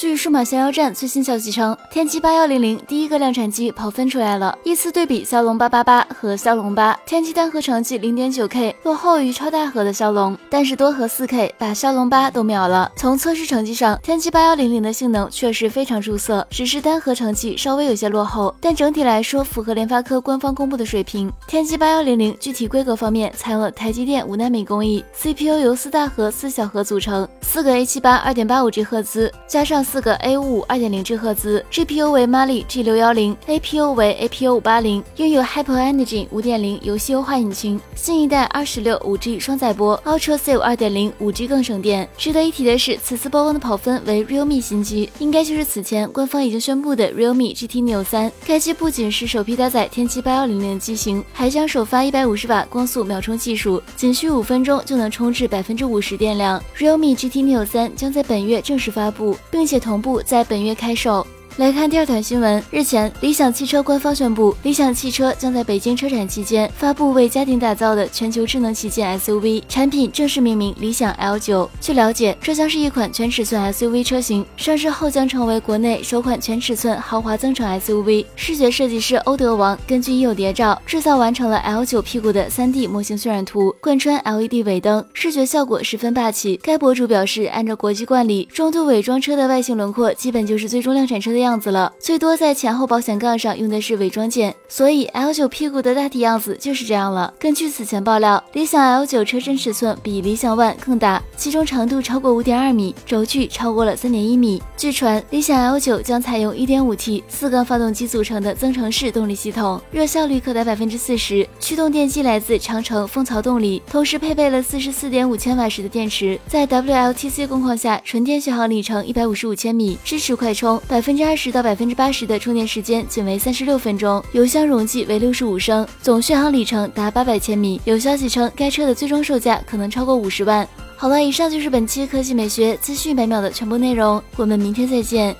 据数码逍遥站最新消息称，天玑八幺零零第一个量产机跑分出来了。依次对比骁龙八八八和骁龙八，天玑单核成绩零点九 K，落后于超大核的骁龙，但是多核四 K 把骁龙八都秒了。从测试成绩上，天玑八幺零零的性能确实非常出色，只是单核成绩稍微有些落后，但整体来说符合联发科官方公布的水平。天玑八幺零零具体规格方面采用了台积电五纳米工艺，CPU 由四大核四小核组成，四个 A 七八二点八五 G 赫兹加上。四个 A 五二点零 G 赫兹，GPU 为 Mali G 六幺零，APU 为 APU 五八零，拥有 Hyper Engine 五点零游戏优化引擎，新一代二十六五 G 双载波，Ultra Save 二点零五 G 更省电。值得一提的是，此次曝光的跑分为 Realme 新机，应该就是此前官方已经宣布的 Realme GT Neo 三。该机不仅是首批搭载天玑八幺零零的机型，还将首发一百五十瓦光速秒充技术，仅需五分钟就能充至百分之五十电量。Realme GT Neo 三将在本月正式发布，并且。同步在本月开售。来看第二条新闻。日前，理想汽车官方宣布，理想汽车将在北京车展期间发布为家庭打造的全球智能旗舰 SUV，产品正式命名理想 L9。据了解，这将是一款全尺寸 SUV 车型，上市后将成为国内首款全尺寸豪华增程 SUV。视觉设计师欧德王根据已有谍照制造完成了 L9 屁股的 3D 模型渲染图，贯穿 LED 尾灯，视觉效果十分霸气。该博主表示，按照国际惯例，中度伪装车的外形轮廓基本就是最终量产车的样。样子了，最多在前后保险杠上用的是伪装件，所以 L9 屁股的大体样子就是这样了。根据此前爆料，理想 L9 车身尺寸比理想 ONE 更大，其中长度超过五点二米，轴距超过了三点一米。据传，理想 L9 将采用一点五 T 四缸发动机组成的增程式动力系统，热效率可达百分之四十，驱动电机来自长城蜂巢动力，同时配备了四十四点五千瓦时的电池，在 WLTC 工况下，纯电续航里程一百五十五千米，支持快充，百分之二。十到百分之八十的充电时间仅为三十六分钟，油箱容积为六十五升，总续航里程达八百千米。有消息称，该车的最终售价可能超过五十万。好了，以上就是本期科技美学资讯百秒的全部内容，我们明天再见。